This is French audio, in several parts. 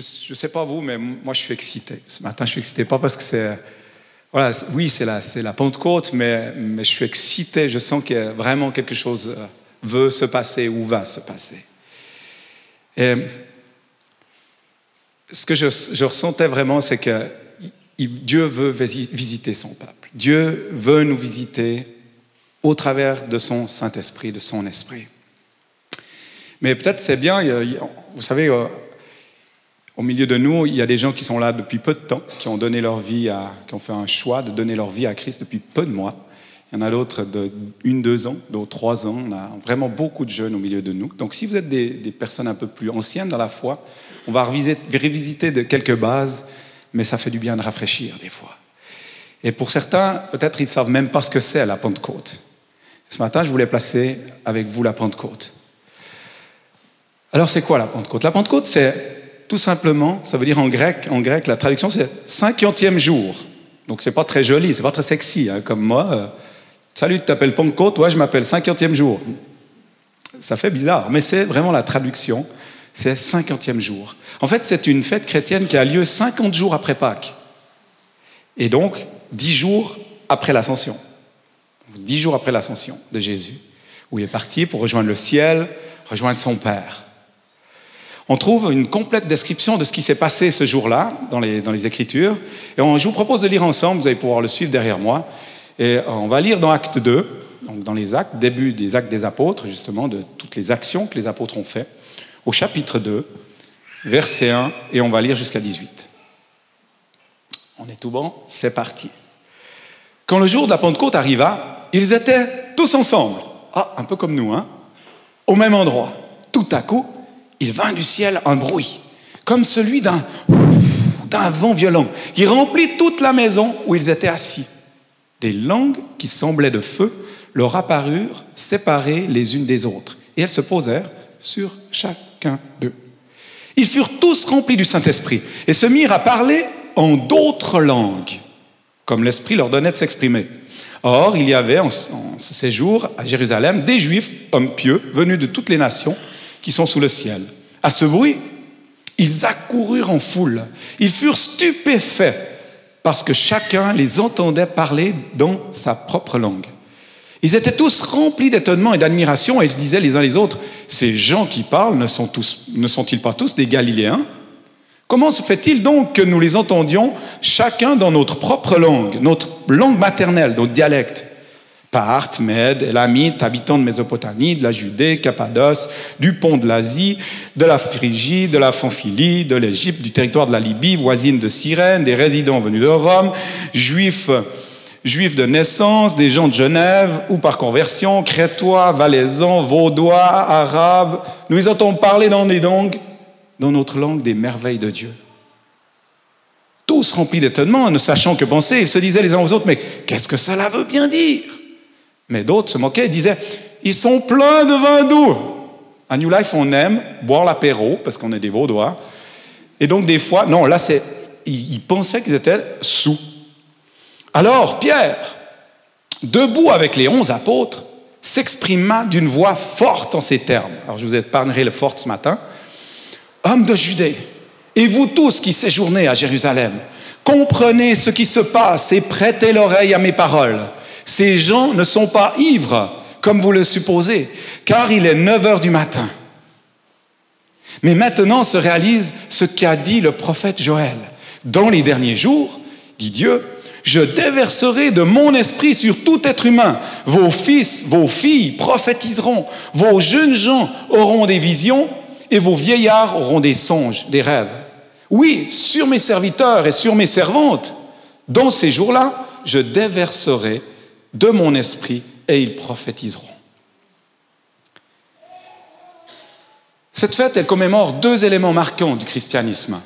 je ne sais pas vous, mais moi je suis excité. Ce matin, je suis excité, pas parce que c'est... Voilà, oui, c'est la, Pentecôte, mais, je suis excité, je sens que vraiment quelque chose euh, veut se passer ou va se passer. Et ce que je, je ressentais vraiment, c'est que Dieu veut visiter son peuple. Dieu veut nous visiter au travers de son Saint-Esprit, de son esprit. Mais peut-être c'est bien, vous savez, euh, au milieu de nous, il y a des gens qui sont là depuis peu de temps, qui ont donné leur vie à, qui ont fait un choix de donner leur vie à Christ depuis peu de mois. Il y en a d'autres de une, deux ans, d'autres trois ans. On a vraiment beaucoup de jeunes au milieu de nous. Donc, si vous êtes des, personnes un peu plus anciennes dans la foi, on va revisiter, de quelques bases, mais ça fait du bien de rafraîchir des fois. Et pour certains, peut-être ils ne savent même pas ce que c'est la Pentecôte. Ce matin, je voulais placer avec vous la Pentecôte. Alors, c'est quoi la Pentecôte? La Pentecôte, c'est tout simplement, ça veut dire en grec, en grec, la traduction c'est cinquantième jour. Donc c'est pas très joli, c'est pas très sexy, hein, comme moi. Euh, Salut, tu t'appelles Pentecôte, ouais, je m'appelle cinquantième jour. Ça fait bizarre, mais c'est vraiment la traduction, c'est cinquantième jour. En fait, c'est une fête chrétienne qui a lieu 50 jours après Pâques. Et donc, dix jours après l'ascension. Dix jours après l'ascension de Jésus, où il est parti pour rejoindre le ciel, rejoindre son Père on trouve une complète description de ce qui s'est passé ce jour-là dans les, dans les Écritures. Et je vous propose de lire ensemble, vous allez pouvoir le suivre derrière moi. Et on va lire dans Acte 2, donc dans les actes, début des actes des apôtres, justement, de toutes les actions que les apôtres ont faites, au chapitre 2, verset 1, et on va lire jusqu'à 18. On est tout bon? C'est parti. Quand le jour de la Pentecôte arriva, ils étaient tous ensemble. Ah, un peu comme nous, hein? Au même endroit. Tout à coup, il vint du ciel un bruit, comme celui d'un vent violent, qui remplit toute la maison où ils étaient assis. Des langues qui semblaient de feu leur apparurent séparées les unes des autres, et elles se posèrent sur chacun d'eux. Ils furent tous remplis du Saint-Esprit et se mirent à parler en d'autres langues, comme l'Esprit leur donnait de s'exprimer. Or, il y avait en ce séjour à Jérusalem des Juifs, hommes pieux, venus de toutes les nations, qui sont sous le ciel. À ce bruit, ils accoururent en foule. Ils furent stupéfaits parce que chacun les entendait parler dans sa propre langue. Ils étaient tous remplis d'étonnement et d'admiration et ils se disaient les uns les autres, ces gens qui parlent ne, sont ne sont-ils pas tous des Galiléens? Comment se fait-il donc que nous les entendions chacun dans notre propre langue, notre langue maternelle, notre dialecte? Parthes, Mèdes, Elamites, habitants de Mésopotamie, de la Judée, Cappadoce, du pont de l'Asie, de la Phrygie, de la Pamphylie, de l'Égypte, du territoire de la Libye, voisine de Cyrène, des résidents venus de Rome, juifs, juifs de naissance, des gens de Genève ou par conversion, crétois, valaisans, vaudois, arabes. Nous entendons parler dans des langues, dans notre langue, des merveilles de Dieu. Tous remplis d'étonnement, ne sachant que penser, ils se disaient les uns aux autres, mais qu'est-ce que cela veut bien dire? Mais d'autres se moquaient et disaient Ils sont pleins de vin doux. À New Life, on aime boire l'apéro parce qu'on est des Vaudois. Et donc, des fois, non, là, c'est, ils pensaient qu'ils étaient sous. Alors, Pierre, debout avec les onze apôtres, s'exprima d'une voix forte en ces termes. Alors, je vous épargnerai le fort ce matin. Hommes de Judée, et vous tous qui séjournez à Jérusalem, comprenez ce qui se passe et prêtez l'oreille à mes paroles. Ces gens ne sont pas ivres, comme vous le supposez, car il est 9 heures du matin. Mais maintenant se réalise ce qu'a dit le prophète Joël. Dans les derniers jours, dit Dieu, je déverserai de mon esprit sur tout être humain. Vos fils, vos filles prophétiseront, vos jeunes gens auront des visions et vos vieillards auront des songes, des rêves. Oui, sur mes serviteurs et sur mes servantes, dans ces jours-là, je déverserai de mon esprit et ils prophétiseront. Cette fête, elle commémore deux éléments marquants du christianisme.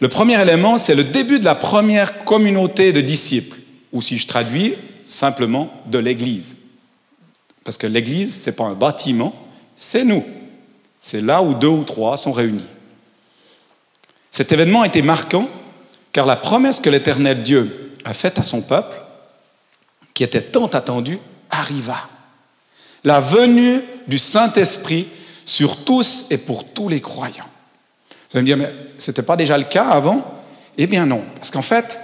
Le premier élément, c'est le début de la première communauté de disciples, ou si je traduis, simplement de l'Église. Parce que l'Église, ce n'est pas un bâtiment, c'est nous. C'est là où deux ou trois sont réunis. Cet événement a été marquant car la promesse que l'Éternel Dieu a faite à son peuple qui était tant attendu, arriva. La venue du Saint-Esprit sur tous et pour tous les croyants. Vous allez me dire, mais ce n'était pas déjà le cas avant? Eh bien non, parce qu'en fait,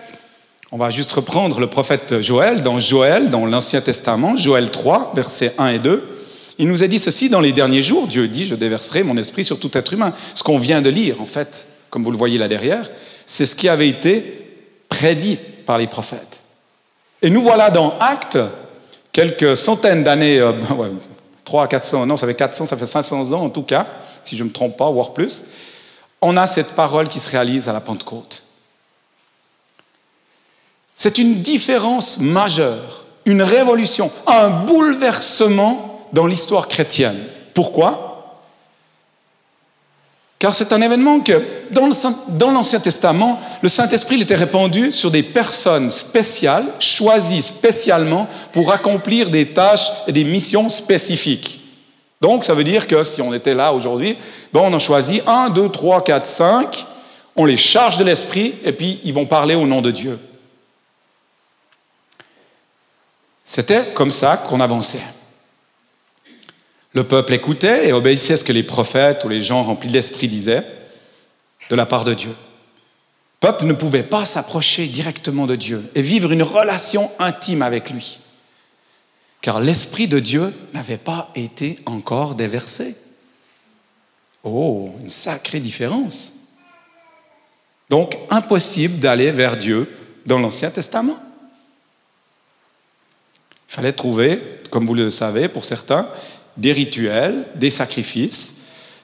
on va juste reprendre le prophète Joël, dans Joël, dans l'Ancien Testament, Joël 3, versets 1 et 2. Il nous a dit ceci, dans les derniers jours, Dieu dit, je déverserai mon esprit sur tout être humain. Ce qu'on vient de lire, en fait, comme vous le voyez là derrière, c'est ce qui avait été prédit par les prophètes. Et nous voilà dans Actes, quelques centaines d'années, euh, 3 à 400, non, ça fait 400, ça fait 500 ans en tout cas, si je ne me trompe pas, voire plus, on a cette parole qui se réalise à la Pentecôte. C'est une différence majeure, une révolution, un bouleversement dans l'histoire chrétienne. Pourquoi? Car c'est un événement que, dans l'Ancien Testament, le Saint-Esprit était répandu sur des personnes spéciales, choisies spécialement pour accomplir des tâches et des missions spécifiques. Donc, ça veut dire que si on était là aujourd'hui, bon, on en choisit un, deux, trois, quatre, cinq, on les charge de l'Esprit et puis ils vont parler au nom de Dieu. C'était comme ça qu'on avançait. Le peuple écoutait et obéissait à ce que les prophètes ou les gens remplis de l'esprit disaient de la part de Dieu. Le peuple ne pouvait pas s'approcher directement de Dieu et vivre une relation intime avec lui, car l'esprit de Dieu n'avait pas été encore déversé. Oh, une sacrée différence. Donc, impossible d'aller vers Dieu dans l'Ancien Testament. Il fallait trouver, comme vous le savez pour certains, des rituels, des sacrifices.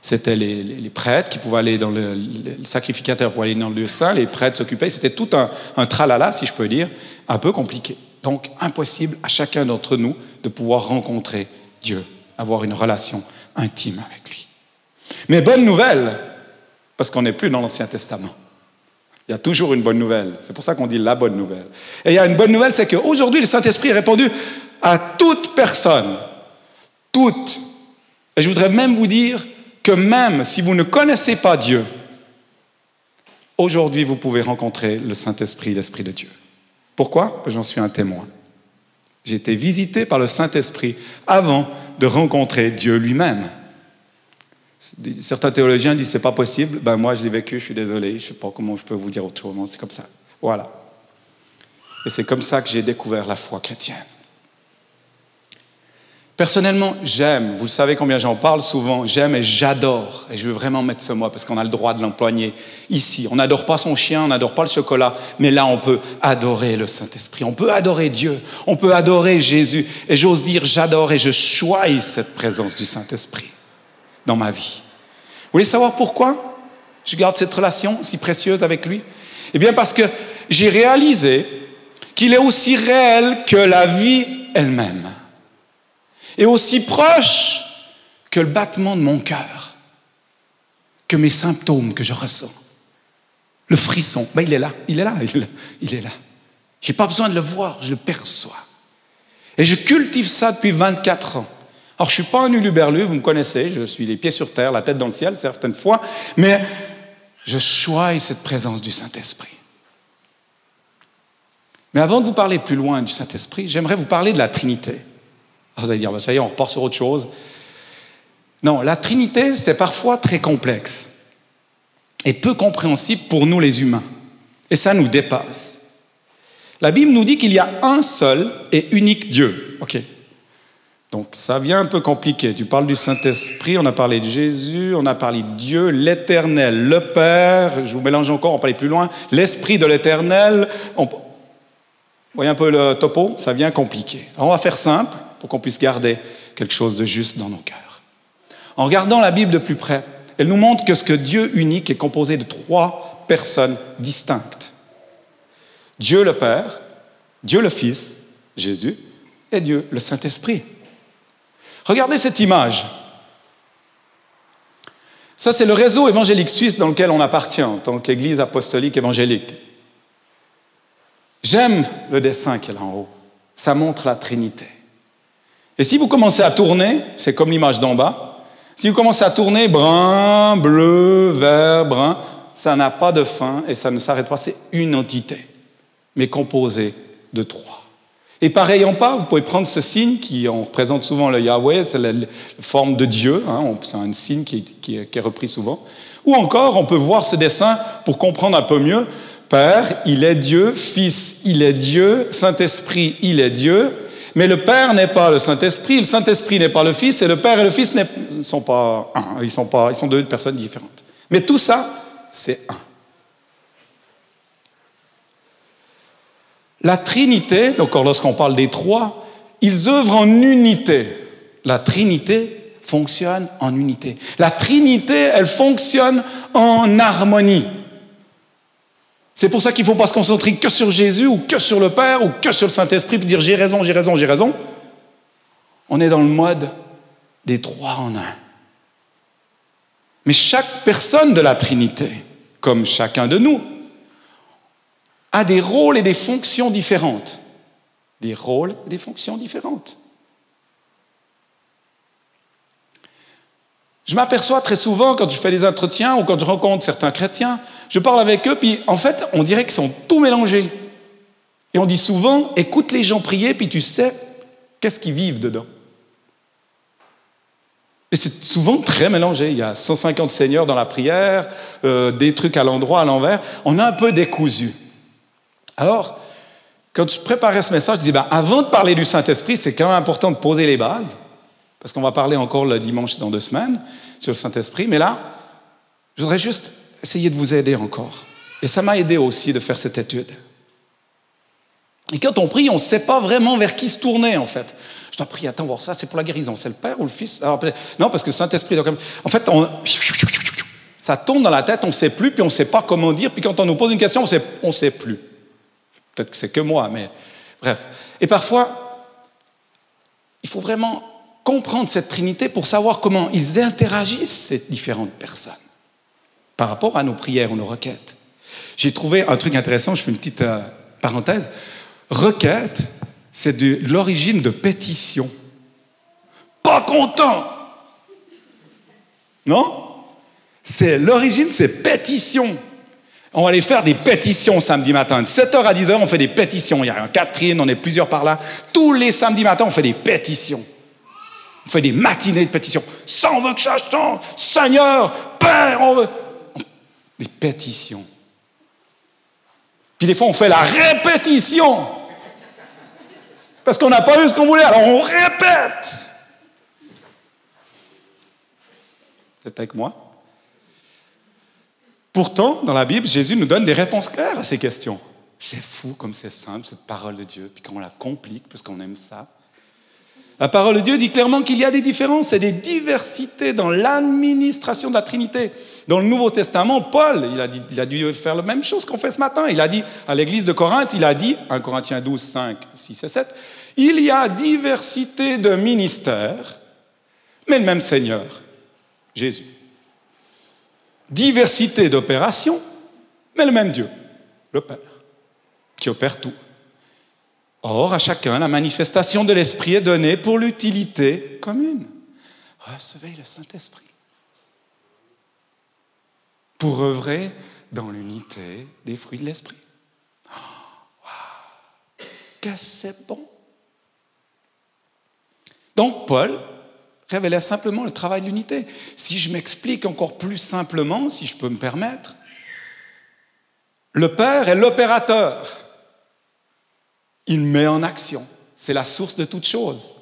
C'était les, prêtres qui pouvaient aller dans le, sacrificateur pour aller dans le lieu saint, les prêtres s'occupaient. C'était tout un, un tralala, si je peux dire, un peu compliqué. Donc impossible à chacun d'entre nous de pouvoir rencontrer Dieu, avoir une relation intime avec lui. Mais bonne nouvelle, parce qu'on n'est plus dans l'Ancien Testament. Il y a toujours une bonne nouvelle. C'est pour ça qu'on dit la bonne nouvelle. Et il y a une bonne nouvelle, c'est qu'aujourd'hui, le Saint-Esprit est répandu à toute personne. Toute. Et je voudrais même vous dire que même si vous ne connaissez pas Dieu, aujourd'hui, vous pouvez rencontrer le Saint-Esprit, l'Esprit de Dieu. Pourquoi? J'en suis un témoin. J'ai été visité par le Saint-Esprit avant de rencontrer Dieu lui-même. Certains théologiens disent c'est pas possible. Ben moi je l'ai vécu, je suis désolé, je sais pas comment je peux vous dire autrement. C'est comme ça. Voilà. Et c'est comme ça que j'ai découvert la foi chrétienne. Personnellement, j'aime, vous savez combien j'en parle souvent, j'aime et j'adore, et je veux vraiment mettre ce mot parce qu'on a le droit de l'employer ici. On n'adore pas son chien, on n'adore pas le chocolat, mais là on peut adorer le Saint-Esprit, on peut adorer Dieu, on peut adorer Jésus, et j'ose dire j'adore et je choisis cette présence du Saint-Esprit dans ma vie. Vous voulez savoir pourquoi je garde cette relation si précieuse avec lui? Eh bien parce que j'ai réalisé qu'il est aussi réel que la vie elle-même, et aussi proche que le battement de mon cœur, que mes symptômes que je ressens. Le frisson, ben il est là, il est là, il est là. Il est là. Je n'ai pas besoin de le voir, je le perçois. Et je cultive ça depuis 24 ans. Alors, je ne suis pas un uluberlu, vous me connaissez, je suis les pieds sur terre, la tête dans le ciel certaines fois, mais je choisis cette présence du Saint-Esprit. Mais avant de vous parler plus loin du Saint-Esprit, j'aimerais vous parler de la Trinité. Vous allez dire, ben, ça y est, on repart sur autre chose. Non, la Trinité, c'est parfois très complexe et peu compréhensible pour nous les humains. Et ça nous dépasse. La Bible nous dit qu'il y a un seul et unique Dieu. OK, donc ça vient un peu compliqué. Tu parles du Saint-Esprit, on a parlé de Jésus, on a parlé de Dieu, l'Éternel, le Père, je vous mélange encore, on va aller plus loin, l'Esprit de l'Éternel. Voyez un peu le topo? Ça vient compliqué. Alors on va faire simple pour qu'on puisse garder quelque chose de juste dans nos cœurs. En regardant la Bible de plus près, elle nous montre que ce que Dieu unique est composé de trois personnes distinctes. Dieu le Père, Dieu le Fils, Jésus, et Dieu le Saint-Esprit. Regardez cette image. Ça, c'est le réseau évangélique suisse dans lequel on appartient en tant qu'Église apostolique évangélique. J'aime le dessin qui est là en haut. Ça montre la Trinité. Et si vous commencez à tourner, c'est comme l'image d'en bas, si vous commencez à tourner brun, bleu, vert, brun, ça n'a pas de fin et ça ne s'arrête pas, c'est une entité, mais composée de trois. Et pareil en pas, vous pouvez prendre ce signe qui on représente souvent le Yahweh, c'est la, forme de Dieu, hein, c'est un signe qui, qui est repris souvent. Ou encore, on peut voir ce dessin pour comprendre un peu mieux. Père, il est Dieu, Fils, il est Dieu, Saint-Esprit, il est Dieu, mais le Père n'est pas le Saint-Esprit, le Saint-Esprit n'est pas le Fils, et le Père et le Fils ne sont pas un, ils sont, pas, deux personnes différentes. Mais tout ça, c'est un. La Trinité, donc lorsqu'on parle des trois, ils œuvrent en unité. La Trinité fonctionne en unité. La Trinité, elle fonctionne en harmonie. C'est pour ça qu'il ne faut pas se concentrer que sur Jésus ou que sur le Père ou que sur le Saint-Esprit pour dire j'ai raison, j'ai raison, j'ai raison. On est dans le mode des trois en un. Mais chaque personne de la Trinité, comme chacun de nous, a des rôles et des fonctions différentes. Des rôles et des fonctions différentes. Je m'aperçois très souvent quand je fais des entretiens ou quand je rencontre certains chrétiens, je parle avec eux, puis en fait, on dirait qu'ils sont tout mélangés. Et on dit souvent, écoute les gens prier, puis tu sais qu'est-ce qu'ils vivent dedans. Et c'est souvent très mélangé. Il y a 150 seigneurs dans la prière, euh, des trucs à l'endroit, à l'envers. On a un peu décousu. Alors, quand je préparais ce message, je dis, ben, avant de parler du Saint-Esprit, c'est quand même important de poser les bases parce qu'on va parler encore le dimanche dans deux semaines sur le Saint-Esprit, mais là, je voudrais juste essayer de vous aider encore. Et ça m'a aidé aussi de faire cette étude. Et quand on prie, on ne sait pas vraiment vers qui se tourner, en fait. Je dois prier, attends, voir ça, c'est pour la guérison, c'est le Père ou le Fils? Non, parce que le Saint-Esprit, en fait, ça tombe dans la tête, on ne sait plus, puis on ne sait pas comment dire, puis quand on nous pose une question, on ne sait plus. Peut-être que c'est que moi, mais bref. Et parfois, il faut vraiment comprendre cette Trinité pour savoir comment ils interagissent, ces différentes personnes, par rapport à nos prières ou nos requêtes. J'ai trouvé un truc intéressant, je fais une petite euh, parenthèse. Requête, c'est de l'origine de pétition. Pas content Non? C'est l'origine, c'est pétition. On va aller faire des pétitions samedi matin. De 7h à 10h, on fait des pétitions. Il y a un Catherine, on est plusieurs par là. Tous les samedis matins, on fait des pétitions. On fait des matinées de pétitions. Ça, on veut que ça change. Seigneur, Père, on veut. Des pétitions. Puis des fois, on fait la répétition. Parce qu'on n'a pas eu ce qu'on voulait, alors on répète. Êtes avec moi? Pourtant, dans la Bible, Jésus nous donne des réponses claires à ces questions. C'est fou comme c'est simple, cette parole de Dieu, puis quand on la complique, parce qu'on aime ça, la parole de Dieu dit clairement qu'il y a des différences et des diversités dans l'administration de la Trinité. Dans le Nouveau Testament, Paul, il a, dit, il a dû faire la même chose qu'on fait ce matin. Il a dit à l'église de Corinthe, il a dit, 1 Corinthiens 12, 5, 6 et 7, il y a diversité de ministères, mais le même Seigneur, Jésus. Diversité d'opérations, mais le même Dieu, le Père, qui opère tout. Or, à chacun, la manifestation de l'Esprit est donnée pour l'utilité commune. Recevez le Saint-Esprit pour œuvrer dans l'unité des fruits de l'Esprit. Oh, que c'est bon. Donc, Paul révélait simplement le travail de l'unité. Si je m'explique encore plus simplement, si je peux me permettre, le Père est l'opérateur il met en action. C'est la source de toute chose.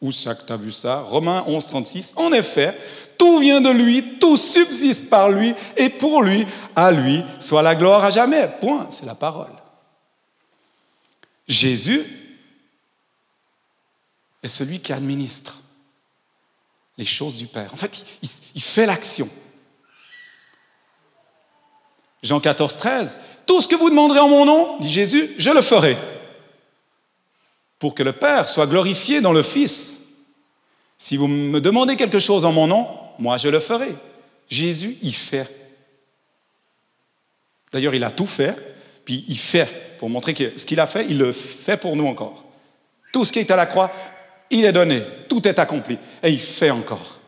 Où ça que tu as vu ça? Romains 11, 36. En effet, tout vient de lui, tout subsiste par lui, et pour lui, à lui, soit la gloire à jamais. Point, c'est la parole. Jésus est celui qui administre les choses du Père. En fait, il, il fait l'action. Jean 14, 13. Tout ce que vous demanderez en mon nom, dit Jésus, je le ferai pour que le Père soit glorifié dans le Fils. Si vous me demandez quelque chose en mon nom, moi je le ferai. Jésus, il fait. D'ailleurs, il a tout fait, puis il fait, pour montrer que ce qu'il a fait, il le fait pour nous encore. Tout ce qui est à la croix, il est donné, tout est accompli, et il fait encore.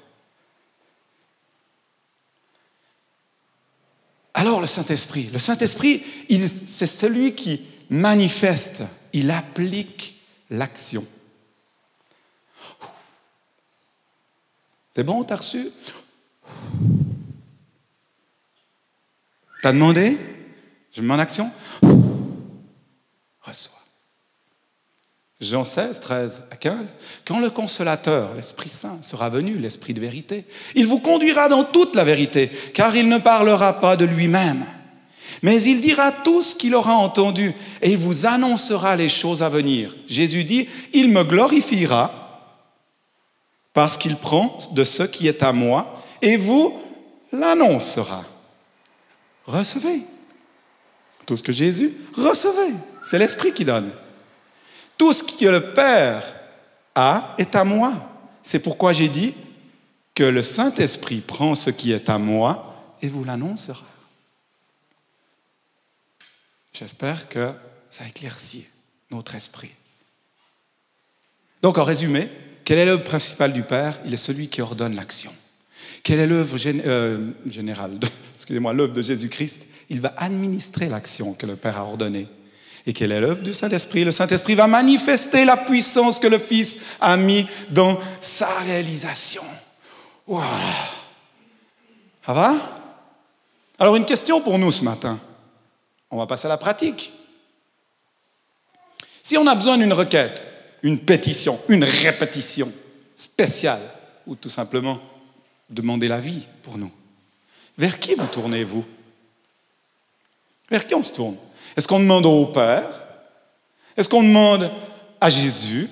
Alors le Saint-Esprit, le Saint-Esprit, c'est celui qui manifeste, il applique l'action. C'est bon, t'as reçu? T'as demandé? Je me mets en action? Reçois. Jean 16, 13 à 15, quand le consolateur, l'Esprit Saint, sera venu, l'Esprit de vérité, il vous conduira dans toute la vérité, car il ne parlera pas de lui-même, mais il dira tout ce qu'il aura entendu, et il vous annoncera les choses à venir. Jésus dit, il me glorifiera, parce qu'il prend de ce qui est à moi, et vous l'annoncera. Recevez. Tout ce que Jésus, recevez. C'est l'Esprit qui donne. Tout ce que le Père a est à moi. C'est pourquoi j'ai dit que le Saint-Esprit prend ce qui est à moi et vous l'annoncera. J'espère que ça éclaircit notre esprit. Donc, en résumé, quel est l'œuvre principale du Père? Il est celui qui ordonne l'action. Quelle est l'œuvre euh, générale, excusez-moi, l'œuvre de Jésus-Christ? Il va administrer l'action que le Père a ordonnée. Et quelle est l'œuvre du Saint-Esprit? Le Saint-Esprit va manifester la puissance que le Fils a mis dans sa réalisation. Ça va? Alors une question pour nous ce matin. On va passer à la pratique. Si on a besoin d'une requête, une pétition, une répétition spéciale, ou tout simplement demander la vie pour nous, vers qui vous tournez-vous? Vers qui on se tourne? Est-ce qu'on demande au Père? Est-ce qu'on demande à Jésus?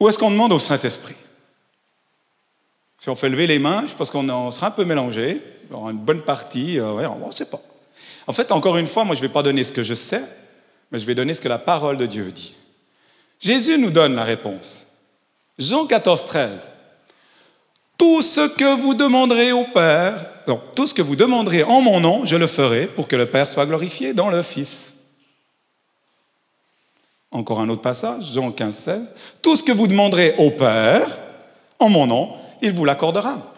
Ou est-ce qu'on demande au Saint-Esprit? Si on fait lever les mains, je pense qu'on sera un peu mélangé. Une bonne partie, euh, on ne sait pas. En fait, encore une fois, moi, je ne vais pas donner ce que je sais, mais je vais donner ce que la parole de Dieu dit. Jésus nous donne la réponse. Jean 14, 13. Tout ce que vous demanderez au Père, non, tout ce que vous demanderez en mon nom, je le ferai pour que le Père soit glorifié dans le Fils. Encore un autre passage, Jean 15, 16. Tout ce que vous demanderez au Père, en mon nom, il vous l'accordera.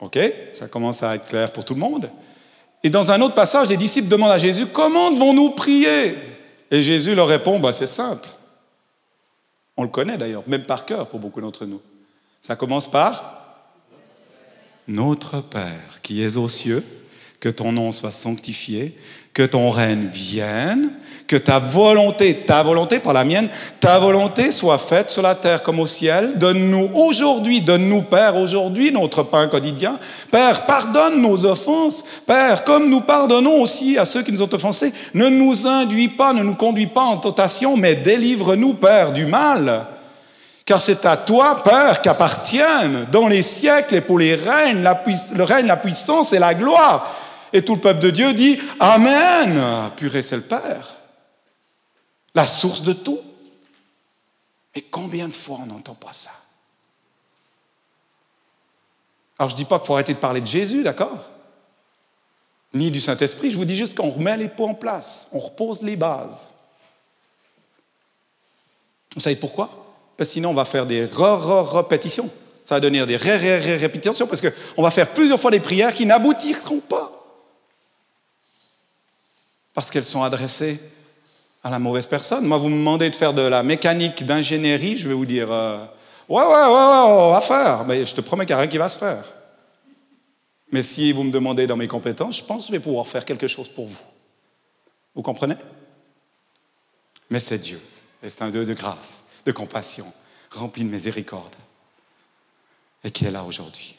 OK Ça commence à être clair pour tout le monde. Et dans un autre passage, les disciples demandent à Jésus, comment devons-nous prier? Et Jésus leur répond, bah, c'est simple. On le connaît d'ailleurs, même par cœur pour beaucoup d'entre nous. Ça commence par Notre Père qui es aux cieux, que ton nom soit sanctifié, que ton règne vienne, que ta volonté, ta volonté, par la mienne, ta volonté soit faite sur la terre comme au ciel. Donne-nous aujourd'hui, donne-nous, Père, aujourd'hui notre pain quotidien. Père, pardonne nos offenses. Père, comme nous pardonnons aussi à ceux qui nous ont offensés, ne nous induis pas, ne nous conduis pas en tentation, mais délivre-nous, Père, du mal. Car c'est à toi, Père, qu'appartiennent dans les siècles et pour les règnes, le règne, la puissance et la gloire et tout le peuple de Dieu dit Amen. Purée, c'est le Père. La source de tout. Et combien de fois on n'entend pas ça? Alors je ne dis pas qu'il faut arrêter de parler de Jésus, d'accord? Ni du Saint-Esprit. Je vous dis juste qu'on remet les pots en place. On repose les bases. Vous savez pourquoi? Parce que sinon on va faire des re-re-répétitions. Ça va donner des ré-ré-répétitions parce qu'on va faire plusieurs fois des prières qui n'aboutiront pas parce qu'elles sont adressées à la mauvaise personne. Moi, vous me demandez de faire de la mécanique d'ingénierie, je vais vous dire euh, ouais, ouais, ouais, ouais, on va faire. Mais je te promets qu'il n'y a rien qui va se faire. Mais si vous me demandez dans mes compétences, je pense que je vais pouvoir faire quelque chose pour vous. Vous comprenez? Mais c'est Dieu. Et c'est un Dieu de grâce, de compassion, rempli de miséricorde. Et qui est là aujourd'hui.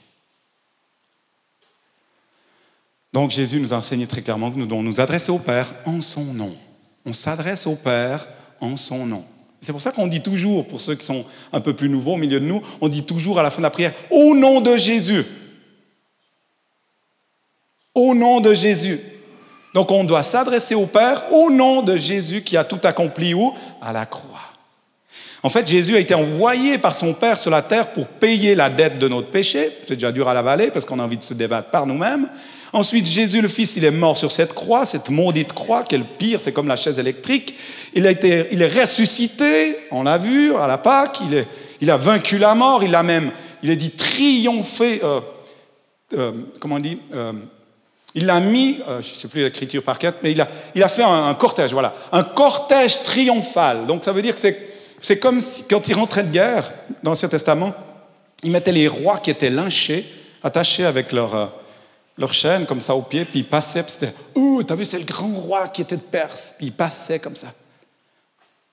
Donc Jésus nous a enseigné très clairement que nous devons nous adresser au Père en son nom. On s'adresse au Père en son nom. C'est pour ça qu'on dit toujours, pour ceux qui sont un peu plus nouveaux au milieu de nous, on dit toujours à la fin de la prière, au nom de Jésus. Au nom de Jésus. Donc on doit s'adresser au Père au nom de Jésus qui a tout accompli où? À la croix. En fait, Jésus a été envoyé par son Père sur la terre pour payer la dette de notre péché. C'est déjà dur à l'avaler parce qu'on a envie de se débattre par nous-mêmes. Ensuite, Jésus le Fils, il est mort sur cette croix, cette maudite croix, le pire, c'est comme la chaise électrique. Il, a été, il est ressuscité, on l'a vu à la Pâque, il, est, il, a vaincu la mort, il a même, il est dit triomphé, euh, euh, comment on dit euh, Il l'a mis, je ne sais plus l'écriture par cœur, mais il a, il a fait un, cortège, voilà, un cortège triomphal. Donc ça veut dire que c'est comme quand ils rentraient de guerre, dans l'Ancien Testament, ils mettaient les rois qui étaient lynchés, attachés avec leur, leur chaîne, comme ça, au pied, puis ils passaient, puis c'était Ouh, t'as vu, c'est le grand roi qui était de Perse, puis ils passaient comme ça.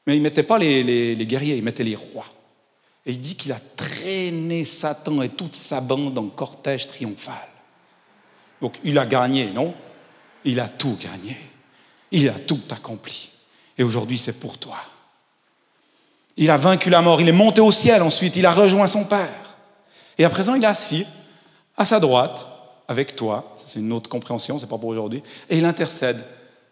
Mais ils ne mettaient pas les, les, les guerriers, ils mettaient les rois. Et il dit qu'il a traîné Satan et toute sa bande en cortège triomphal. Donc il a gagné, non? Il a tout gagné. Il a tout accompli. Et aujourd'hui, c'est pour toi. Il a vaincu la mort, il est monté au ciel ensuite, il a rejoint son Père. Et à présent, il est assis à sa droite avec toi. C'est une autre compréhension, c'est pas pour aujourd'hui. Et il intercède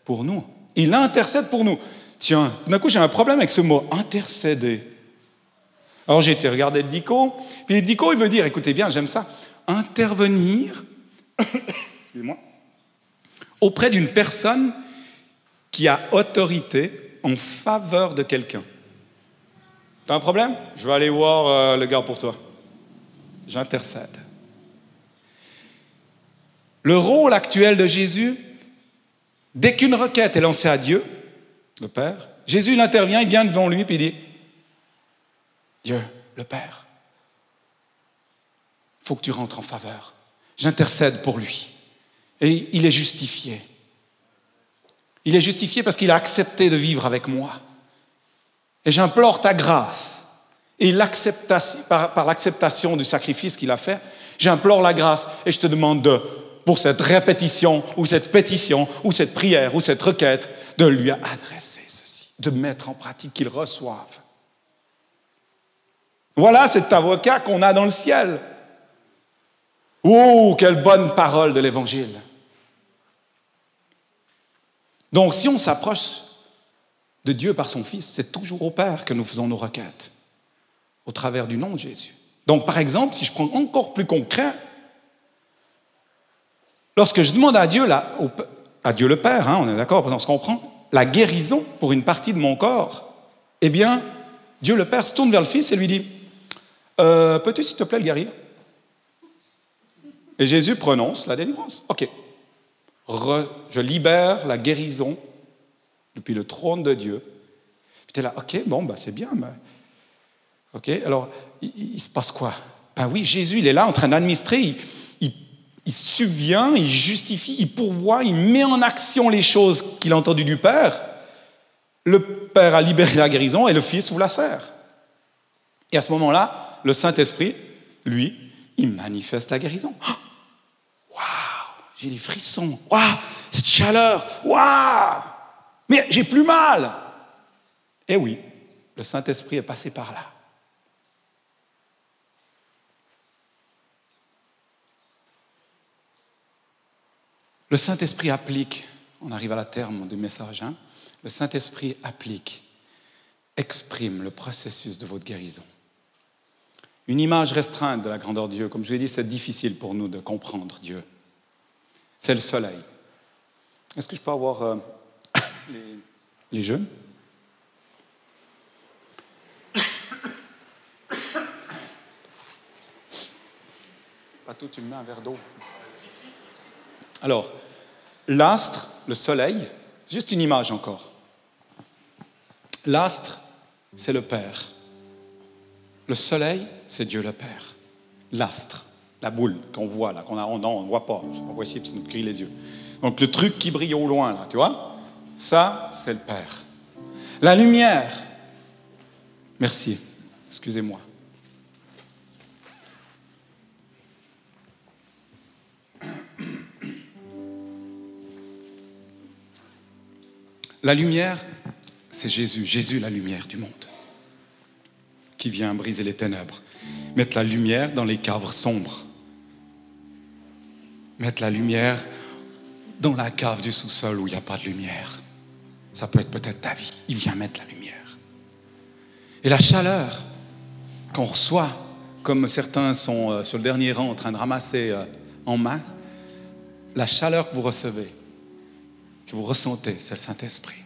pour nous. Il intercède pour nous. Tiens, d'un coup, j'ai un problème avec ce mot intercéder. Alors j'ai été regarder le dico, puis le dico, il veut dire, écoutez bien, j'aime ça, intervenir auprès d'une personne qui a autorité en faveur de quelqu'un. T'as un problème? Je vais aller voir euh, le gars pour toi. J'intercède. Le rôle actuel de Jésus, dès qu'une requête est lancée à Dieu, le Père, Jésus intervient, il vient devant lui, puis il dit, Dieu, le Père, il faut que tu rentres en faveur. J'intercède pour lui. Et il est justifié. Il est justifié parce qu'il a accepté de vivre avec moi. Et j'implore ta grâce. Et par l'acceptation du sacrifice qu'il a fait, j'implore la grâce et je te demande de, pour cette répétition ou cette pétition ou cette prière ou cette requête, de lui adresser ceci, de mettre en pratique qu'il reçoive. Voilà cet avocat qu'on a dans le ciel. Oh, quelle bonne parole de l'Évangile. Donc si on s'approche de Dieu par son Fils, c'est toujours au Père que nous faisons nos requêtes, au travers du nom de Jésus. Donc par exemple, si je prends encore plus concret, lorsque je demande à Dieu, à Dieu le Père, hein, on est d'accord, on se comprend, la guérison pour une partie de mon corps, eh bien, Dieu le Père se tourne vers le Fils et lui dit, euh, peux-tu s'il te plaît le guérir? Et Jésus prononce la délivrance. Ok, je libère la guérison depuis le trône de Dieu. Tu es là, ok, bon, bah, c'est bien. ok, alors, il, se passe quoi? Ben oui, Jésus, il est là en train d'administrer, il, subvient, il justifie, il pourvoit, il met en action les choses qu'il a entendues du Père. Le Père a libéré la guérison et le Fils vous la sert. Et à ce moment-là, le Saint-Esprit, lui, il manifeste la guérison. Waouh j'ai des frissons. Waouh, cette chaleur. Waouh, mais j'ai plus mal. Eh oui, le Saint-Esprit est passé par là. Le Saint-Esprit applique, on arrive à la terme du message, hein. le Saint-Esprit applique, exprime le processus de votre guérison. Une image restreinte de la grandeur de Dieu, comme je l'ai dit, c'est difficile pour nous de comprendre Dieu c'est le soleil. Est-ce que je peux avoir euh, les, jeunes Pas tout, tu me mets un verre d'eau. Alors, l'astre, le soleil, juste une image encore. L'astre, c'est le Père. Le soleil, c'est Dieu le Père. L'astre la boule qu'on voit là, qu'on a en on ne voit pas, c'est pas possible, ça nous grille les yeux. Donc le truc qui brille au loin là, tu vois, ça c'est le Père. La lumière, merci, excusez-moi. La lumière, c'est Jésus, Jésus la lumière du monde, qui vient briser les ténèbres, mettre la lumière dans les caves sombres mettre la lumière dans la cave du sous-sol où il n'y a pas de lumière. Ça peut être peut-être ta vie. Il vient mettre la lumière. Et la chaleur qu'on reçoit, comme certains sont euh, sur le dernier rang en train de ramasser euh, en masse, la chaleur que vous recevez, que vous ressentez, c'est le Saint-Esprit.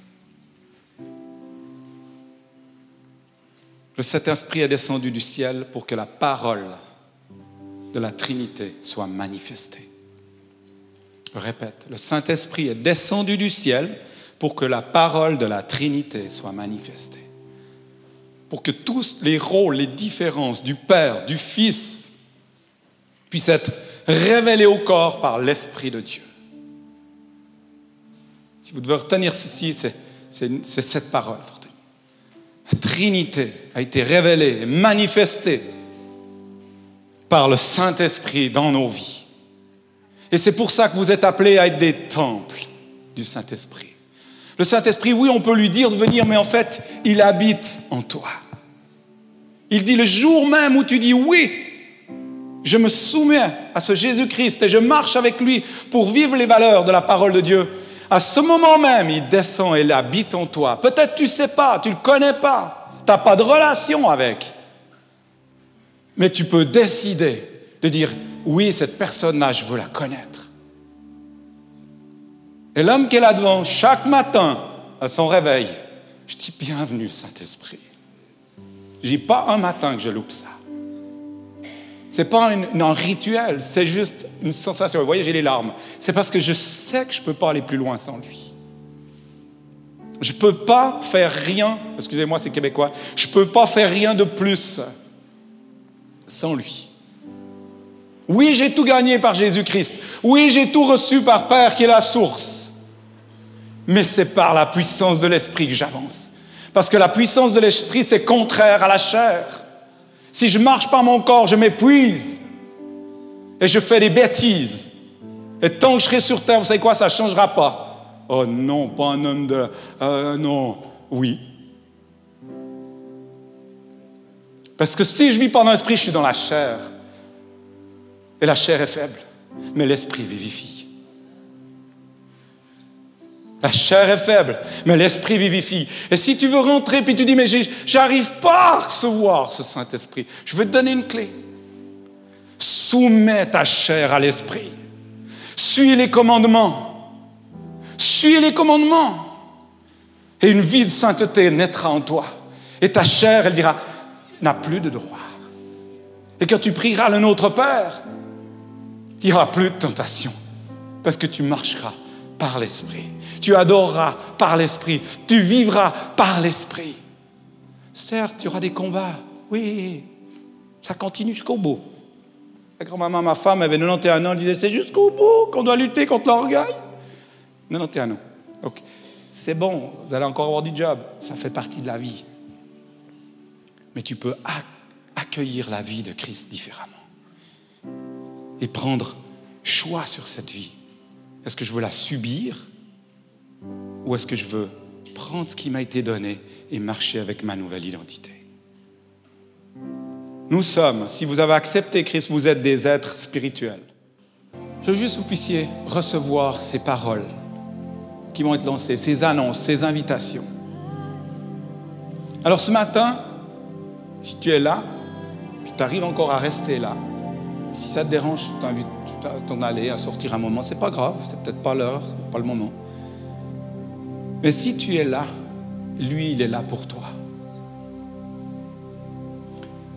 Le Saint-Esprit est descendu du ciel pour que la parole de la Trinité soit manifestée. Je répète, le Saint-Esprit est descendu du ciel pour que la parole de la Trinité soit manifestée. pour que tous les rôles, les différences du Père, du Fils puissent être révélés au corps par l'Esprit de Dieu. Si vous devez retenir ceci, c'est cette parole. La Trinité a été révélée et manifestée par le Saint-Esprit dans nos vies. Et c'est pour ça que vous êtes appelés à être des temples du Saint-Esprit. Le Saint-Esprit, oui, on peut lui dire de venir, mais en fait, il habite en toi. Il dit le jour même où tu dis oui, je me soumets à ce Jésus-Christ et je marche avec lui pour vivre les valeurs de la parole de Dieu. À ce moment même, il descend et il habite en toi. Peut-être tu ne sais pas, tu ne le connais pas, tu n'as pas de relation avec. Mais tu peux décider de dire, oui, cette personne-là, je veux la connaître. Et l'homme qui est là devant, chaque matin, à son réveil, je dis bienvenue, Saint-Esprit. Je dis pas un matin que je loupe ça. C'est pas un, rituel, c'est juste une sensation. Vous voyez, j'ai les larmes. C'est parce que je sais que je ne peux pas aller plus loin sans lui. Je ne peux pas faire rien, excusez-moi, c'est québécois, je ne peux pas faire rien de plus sans lui. Oui, j'ai tout gagné par Jésus-Christ. Oui, j'ai tout reçu par Père qui est la source. Mais c'est par la puissance de l'Esprit que j'avance. Parce que la puissance de l'Esprit, c'est contraire à la chair. Si je marche par mon corps, je m'épuise. Et je fais des bêtises. Et tant que je serai sur terre, vous savez quoi, ça ne changera pas. Oh non, pas un homme de... Euh, non, oui. Parce que si je vis par l'esprit, je suis dans la chair. Et la chair est faible, mais l'esprit vivifie. La chair est faible, mais l'esprit vivifie. Et si tu veux rentrer, puis tu dis, mais j'arrive pas à recevoir ce Saint-Esprit, je vais te donner une clé. Soumets ta chair à l'esprit. Suis les commandements. Suis les commandements. Et une vie de sainteté naîtra en toi. Et ta chair, elle dira, n'a plus de droit. Et quand tu prieras le Notre Père, il n'y aura plus de tentation. Parce que tu marcheras par l'Esprit. Tu adoreras par l'Esprit. Tu vivras par l'Esprit. Certes, tu auras des combats. Oui, ça continue jusqu'au bout. La grand-maman, ma femme, avait 91 ans, elle disait c'est jusqu'au bout qu'on doit lutter contre l'orgueil. 91 ans. Donc, c'est bon, vous allez encore avoir du job. Ça fait partie de la vie. Mais tu peux accueillir la vie de Christ différemment et prendre choix sur cette vie. Est-ce que je veux la subir? Ou est-ce que je veux prendre ce qui m'a été donné et marcher avec ma nouvelle identité? Nous sommes, si vous avez accepté Christ, vous êtes des êtres spirituels. Je veux juste que vous puissiez recevoir ces paroles qui vont être lancées, ces annonces, ces invitations. Alors ce matin, si tu es là, tu arrives encore à rester là, si ça te dérange, je t'invite à t'en aller, à sortir un moment. C'est pas grave, c'est peut-être pas l'heure, pas le moment. Mais si tu es là, lui, il est là pour toi.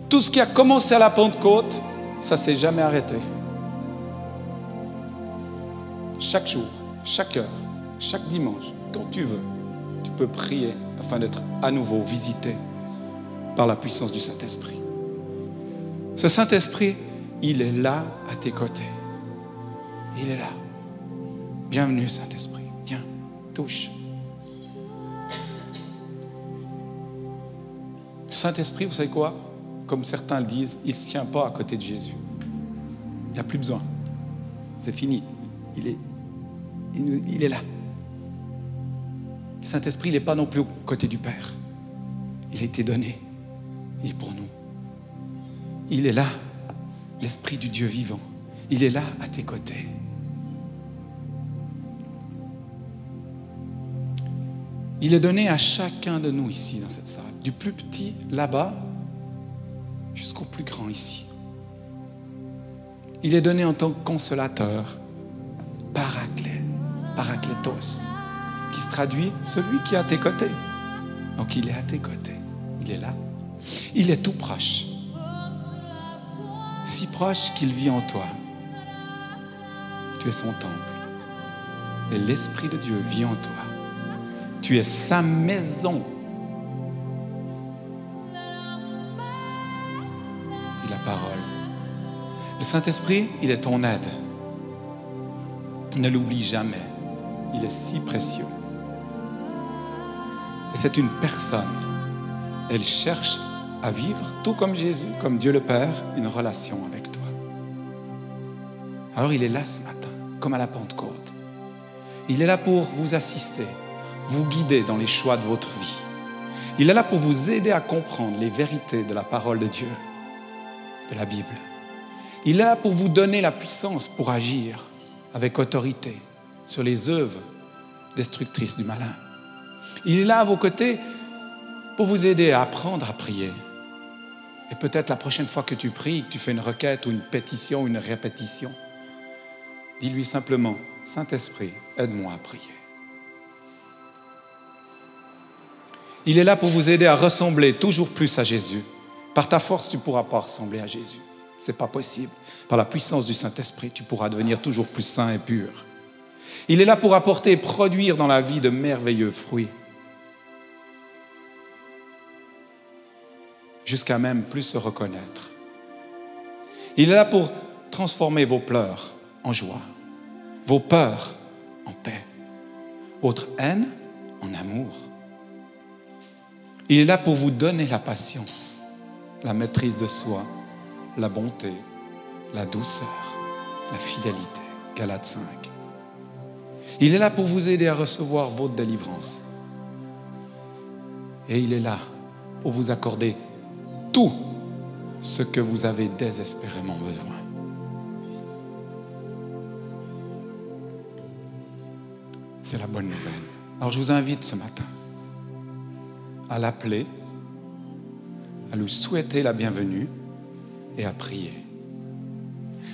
Tout ce qui a commencé à la Pentecôte, ça s'est jamais arrêté. Chaque jour, chaque heure, chaque dimanche, quand tu veux, tu peux prier afin d'être à nouveau visité par la puissance du Saint-Esprit. Ce Saint-Esprit, il est là à tes côtés. Il est là. Bienvenue, Saint-Esprit. Viens, touche. Saint-Esprit, vous savez quoi? Comme certains le disent, il ne se tient pas à côté de Jésus. Il n'y a plus besoin. C'est fini. Il est, il, est là. Le Saint-Esprit, il n'est pas non plus au côté du Père. Il a été donné. Il est pour nous. Il est là l'Esprit du Dieu vivant. Il est là à tes côtés. Il est donné à chacun de nous ici dans cette salle, du plus petit là-bas jusqu'au plus grand ici. Il est donné en tant que consolateur, paraclet, paraclétos, qui se traduit celui qui est à tes côtés. Donc il est à tes côtés, il est là. Il est tout proche si proche qu'il vit en toi. Tu es son temple. Et l'Esprit de Dieu vit en toi. Tu es sa maison. Dit la parole. Le Saint-Esprit, il est ton aide. Ne l'oublie jamais. Il est si précieux. Et c'est une personne. Elle cherche à vivre, tout comme Jésus, comme Dieu le Père, une relation avec toi. Alors il est là ce matin, comme à la Pentecôte. Il est là pour vous assister, vous guider dans les choix de votre vie. Il est là pour vous aider à comprendre les vérités de la parole de Dieu, de la Bible. Il est là pour vous donner la puissance pour agir avec autorité sur les œuvres destructrices du malin. Il est là à vos côtés pour vous aider à apprendre à prier. Et peut-être la prochaine fois que tu pries, que tu fais une requête ou une pétition une répétition, dis-lui simplement, Saint-Esprit, aide-moi à prier. Il est là pour vous aider à ressembler toujours plus à Jésus. Par ta force, tu ne pourras pas ressembler à Jésus. Ce n'est pas possible. Par la puissance du Saint-Esprit, tu pourras devenir toujours plus saint et pur. Il est là pour apporter et produire dans la vie de merveilleux fruits. Jusqu'à même plus se reconnaître. Il est là pour transformer vos pleurs en joie, vos peurs en paix, votre haine en amour. Il est là pour vous donner la patience, la maîtrise de soi, la bonté, la douceur, la fidélité. Galates 5. Il est là pour vous aider à recevoir votre délivrance. Et il est là pour vous accorder tout ce que vous avez désespérément besoin. C'est la bonne nouvelle. Alors je vous invite ce matin à l'appeler, à lui souhaiter la bienvenue et à prier.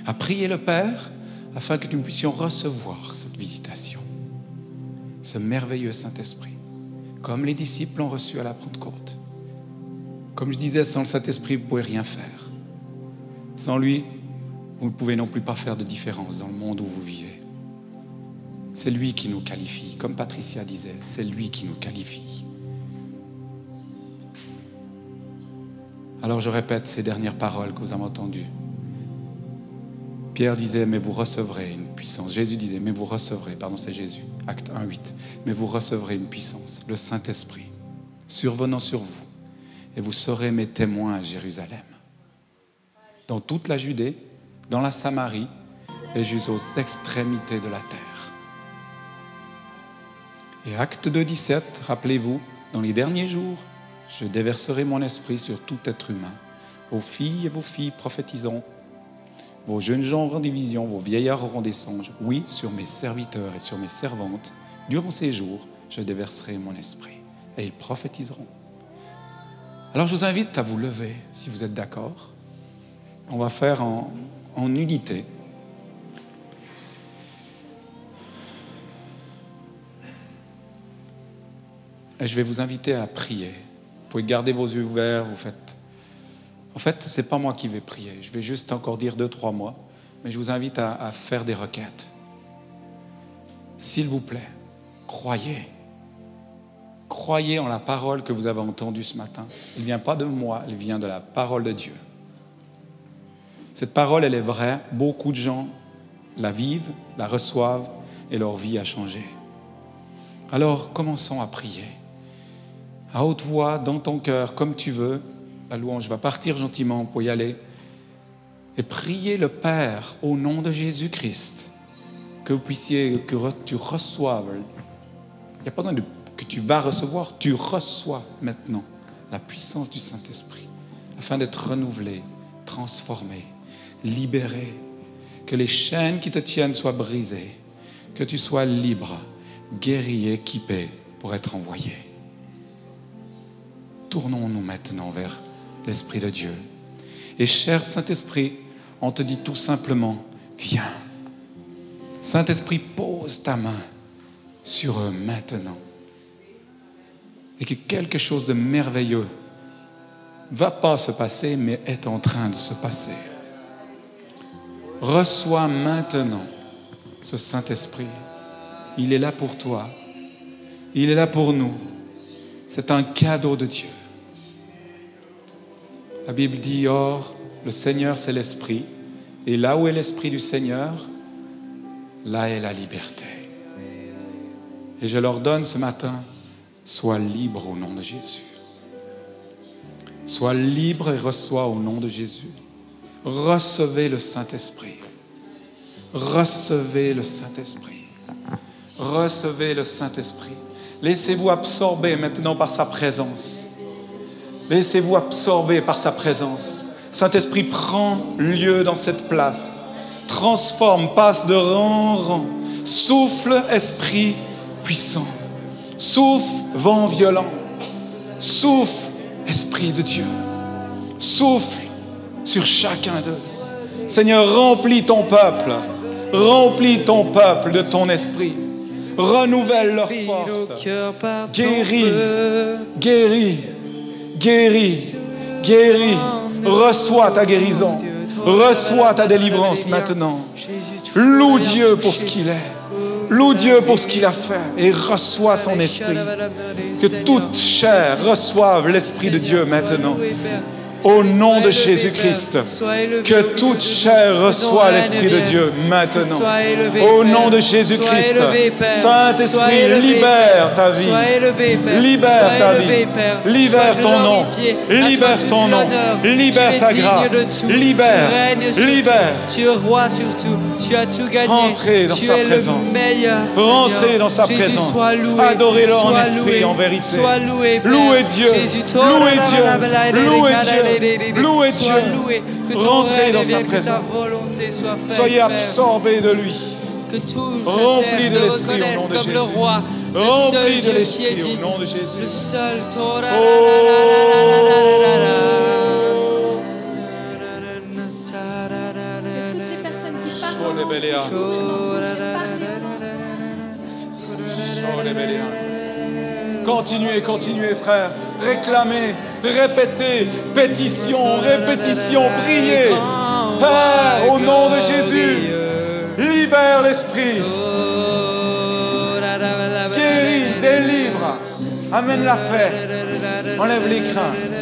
À prier le Père afin que nous puissions recevoir cette visitation, ce merveilleux Saint-Esprit, comme les disciples l'ont reçu à la Pentecôte. Comme je disais, sans le Saint-Esprit, vous ne pouvez rien faire. Sans lui, vous ne pouvez non plus pas faire de différence dans le monde où vous vivez. C'est lui qui nous qualifie. Comme Patricia disait, c'est lui qui nous qualifie. Alors je répète ces dernières paroles que vous avez entendues. Pierre disait, mais vous recevrez une puissance. Jésus disait, mais vous recevrez, pardon, c'est Jésus, acte 1, 8, mais vous recevrez une puissance, le Saint-Esprit, survenant sur vous, et vous serez mes témoins à Jérusalem, dans toute la Judée, dans la Samarie et jusqu'aux extrémités de la terre. Et acte 2, 17, rappelez-vous, dans les derniers jours, je déverserai mon esprit sur tout être humain. Vos filles et vos filles prophétiseront. Vos jeunes gens auront des visions, vos vieillards auront des songes. Oui, sur mes serviteurs et sur mes servantes, durant ces jours, je déverserai mon esprit. Et ils prophétiseront. Alors je vous invite à vous lever, si vous êtes d'accord. On va faire en, en unité. Et je vais vous inviter à prier. Vous pouvez garder vos yeux ouverts, vous faites. En fait, ce n'est pas moi qui vais prier. Je vais juste encore dire deux, trois mots. Mais je vous invite à, à faire des requêtes. S'il vous plaît, croyez. Croyez en la parole que vous avez entendue ce matin. Elle ne vient pas de moi, elle vient de la parole de Dieu. Cette parole, elle est vraie. Beaucoup de gens la vivent, la reçoivent et leur vie a changé. Alors, commençons à prier à haute voix, dans ton cœur, comme tu veux. La louange va partir gentiment pour y aller. Et prier le Père au nom de Jésus-Christ, que vous puissiez, que tu reçoives. Il n'y a pas besoin que tu vas recevoir, tu reçois maintenant la puissance du Saint-Esprit, afin d'être renouvelé, transformé, libéré, que les chaînes qui te tiennent soient brisées, que tu sois libre, guéri, équipé pour être envoyé tournons-nous maintenant vers l'Esprit de Dieu. Et cher Saint-Esprit, on te dit tout simplement, viens. Saint-Esprit, pose ta main sur eux maintenant. Et que quelque chose de merveilleux va pas se passer, mais est en train de se passer. Reçois maintenant ce Saint-Esprit. Il est là pour toi. Il est là pour nous. C'est un cadeau de Dieu. La Bible dit, or, le Seigneur, c'est l'Esprit, Et là où est l'Esprit du Seigneur, là est la liberté. Et je leur donne ce matin, sois libre au nom de Jésus. Sois libre et reçois au nom de Jésus. Recevez le Saint-Esprit. Recevez le Saint-Esprit. Recevez le Saint-Esprit. Laissez-vous absorber maintenant par sa présence. Laissez-vous absorber par sa présence. Saint-Esprit prend lieu dans cette place. Transforme, passe de rang en rang. Souffle, esprit puissant. Souffle, vent violent. Souffle, Esprit de Dieu. Souffle sur chacun d'eux. Seigneur, remplis ton peuple. Remplis ton peuple de ton esprit. Renouvelle leur force. Guéris, guéris, guéris, guéris. Reçois ta guérison. Reçois ta délivrance maintenant. Loue Dieu pour ce qu'il est. Loue Dieu pour ce qu'il a fait et reçois son esprit. Que toute chair reçoive l'esprit de Dieu maintenant. Au nom de Jésus-Christ, que toute chair reçoive l'Esprit de Dieu maintenant. Au nom de Jésus-Christ, Saint-Esprit, libère ta vie. Libère ta vie. Libère ton nom. Libère ton nom. Libère ta grâce. Libère. Libère. Tu es roi surtout. Tu as tout gagné. Rentrez dans sa présence. Rentrez dans sa présence. Adorez-le en esprit en vérité. Louez Dieu. Louez Dieu. Louez Dieu. Louez Dieu. loué. Que ton Rentrez dans sa présence. volonté soit faite. Soyez absorbés de lui. Que tout Remplis le de l'esprit au nom de comme le Jésus. roi, le seul Remplis de Dieu qui est l'esprit au nom de Jésus. le seul Beléa. Continuez, continuez, frères. Réclamez, répétez, pétition, répétition, priez. Père, au nom de Jésus, libère l'esprit, guéris, délivre, amène la paix, enlève les craintes.